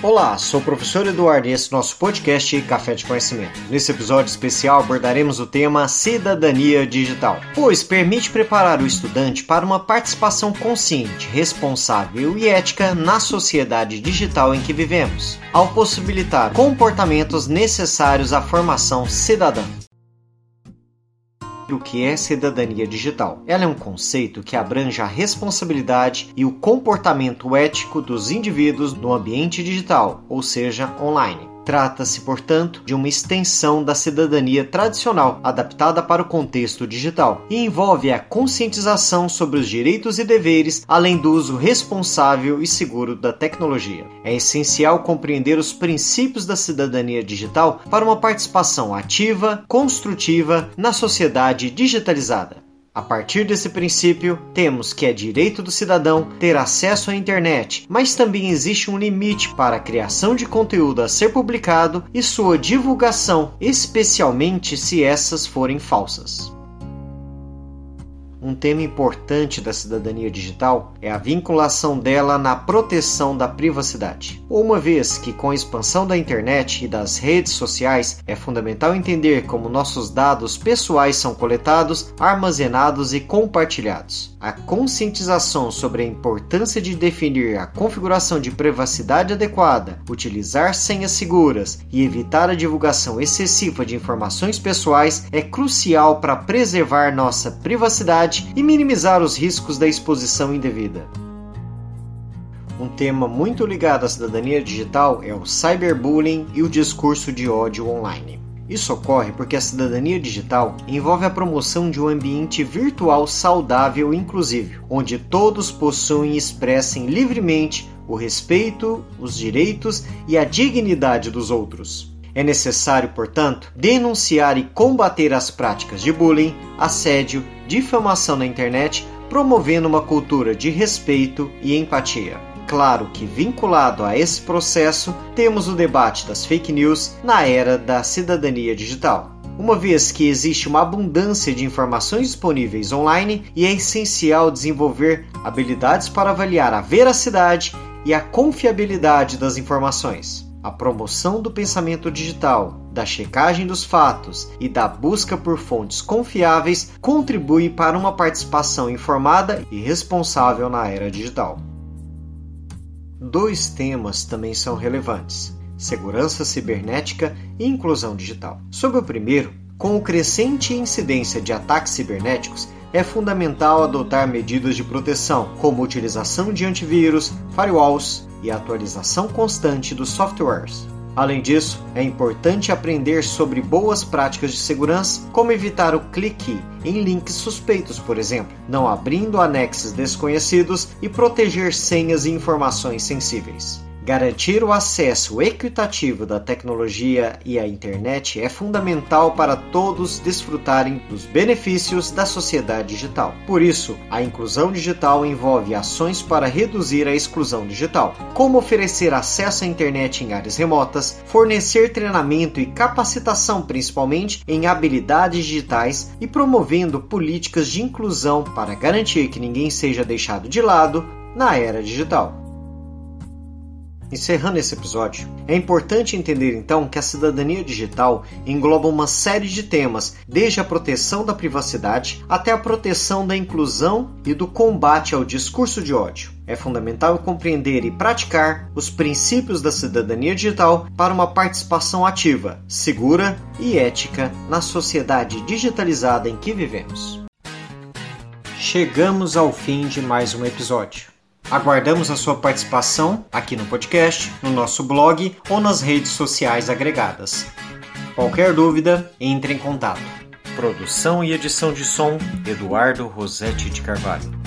Olá, sou o professor Eduardo e esse é nosso podcast Café de Conhecimento. Nesse episódio especial abordaremos o tema Cidadania Digital, pois permite preparar o estudante para uma participação consciente, responsável e ética na sociedade digital em que vivemos, ao possibilitar comportamentos necessários à formação cidadã o que é cidadania digital. Ela é um conceito que abrange a responsabilidade e o comportamento ético dos indivíduos no ambiente digital, ou seja, online. Trata-se, portanto, de uma extensão da cidadania tradicional, adaptada para o contexto digital, e envolve a conscientização sobre os direitos e deveres, além do uso responsável e seguro da tecnologia. É essencial compreender os princípios da cidadania digital para uma participação ativa, construtiva na sociedade digitalizada. A partir desse princípio, temos que é direito do cidadão ter acesso à internet, mas também existe um limite para a criação de conteúdo a ser publicado e sua divulgação, especialmente se essas forem falsas. Um tema importante da cidadania digital é a vinculação dela na proteção da privacidade. Uma vez que, com a expansão da internet e das redes sociais, é fundamental entender como nossos dados pessoais são coletados, armazenados e compartilhados. A conscientização sobre a importância de definir a configuração de privacidade adequada, utilizar senhas seguras e evitar a divulgação excessiva de informações pessoais é crucial para preservar nossa privacidade e minimizar os riscos da exposição indevida. Um tema muito ligado à cidadania digital é o cyberbullying e o discurso de ódio online. Isso ocorre porque a cidadania digital envolve a promoção de um ambiente virtual saudável e inclusivo, onde todos possuem e expressem livremente o respeito, os direitos e a dignidade dos outros. É necessário, portanto, denunciar e combater as práticas de bullying, assédio, difamação na internet, promovendo uma cultura de respeito e empatia. Claro que, vinculado a esse processo, temos o debate das fake news na era da cidadania digital. Uma vez que existe uma abundância de informações disponíveis online e é essencial desenvolver habilidades para avaliar a veracidade e a confiabilidade das informações a promoção do pensamento digital, da checagem dos fatos e da busca por fontes confiáveis contribui para uma participação informada e responsável na era digital. Dois temas também são relevantes: segurança cibernética e inclusão digital. Sobre o primeiro, com o crescente incidência de ataques cibernéticos, é fundamental adotar medidas de proteção, como utilização de antivírus, firewalls e atualização constante dos softwares. Além disso, é importante aprender sobre boas práticas de segurança, como evitar o clique em links suspeitos, por exemplo, não abrindo anexos desconhecidos e proteger senhas e informações sensíveis. Garantir o acesso equitativo da tecnologia e à internet é fundamental para todos desfrutarem dos benefícios da sociedade digital. Por isso, a inclusão digital envolve ações para reduzir a exclusão digital, como oferecer acesso à internet em áreas remotas, fornecer treinamento e capacitação principalmente em habilidades digitais e promovendo políticas de inclusão para garantir que ninguém seja deixado de lado na era digital. Encerrando esse episódio, é importante entender então que a cidadania digital engloba uma série de temas, desde a proteção da privacidade até a proteção da inclusão e do combate ao discurso de ódio. É fundamental compreender e praticar os princípios da cidadania digital para uma participação ativa, segura e ética na sociedade digitalizada em que vivemos. Chegamos ao fim de mais um episódio. Aguardamos a sua participação aqui no podcast, no nosso blog ou nas redes sociais agregadas. Qualquer dúvida, entre em contato. Produção e edição de som: Eduardo Rosetti de Carvalho.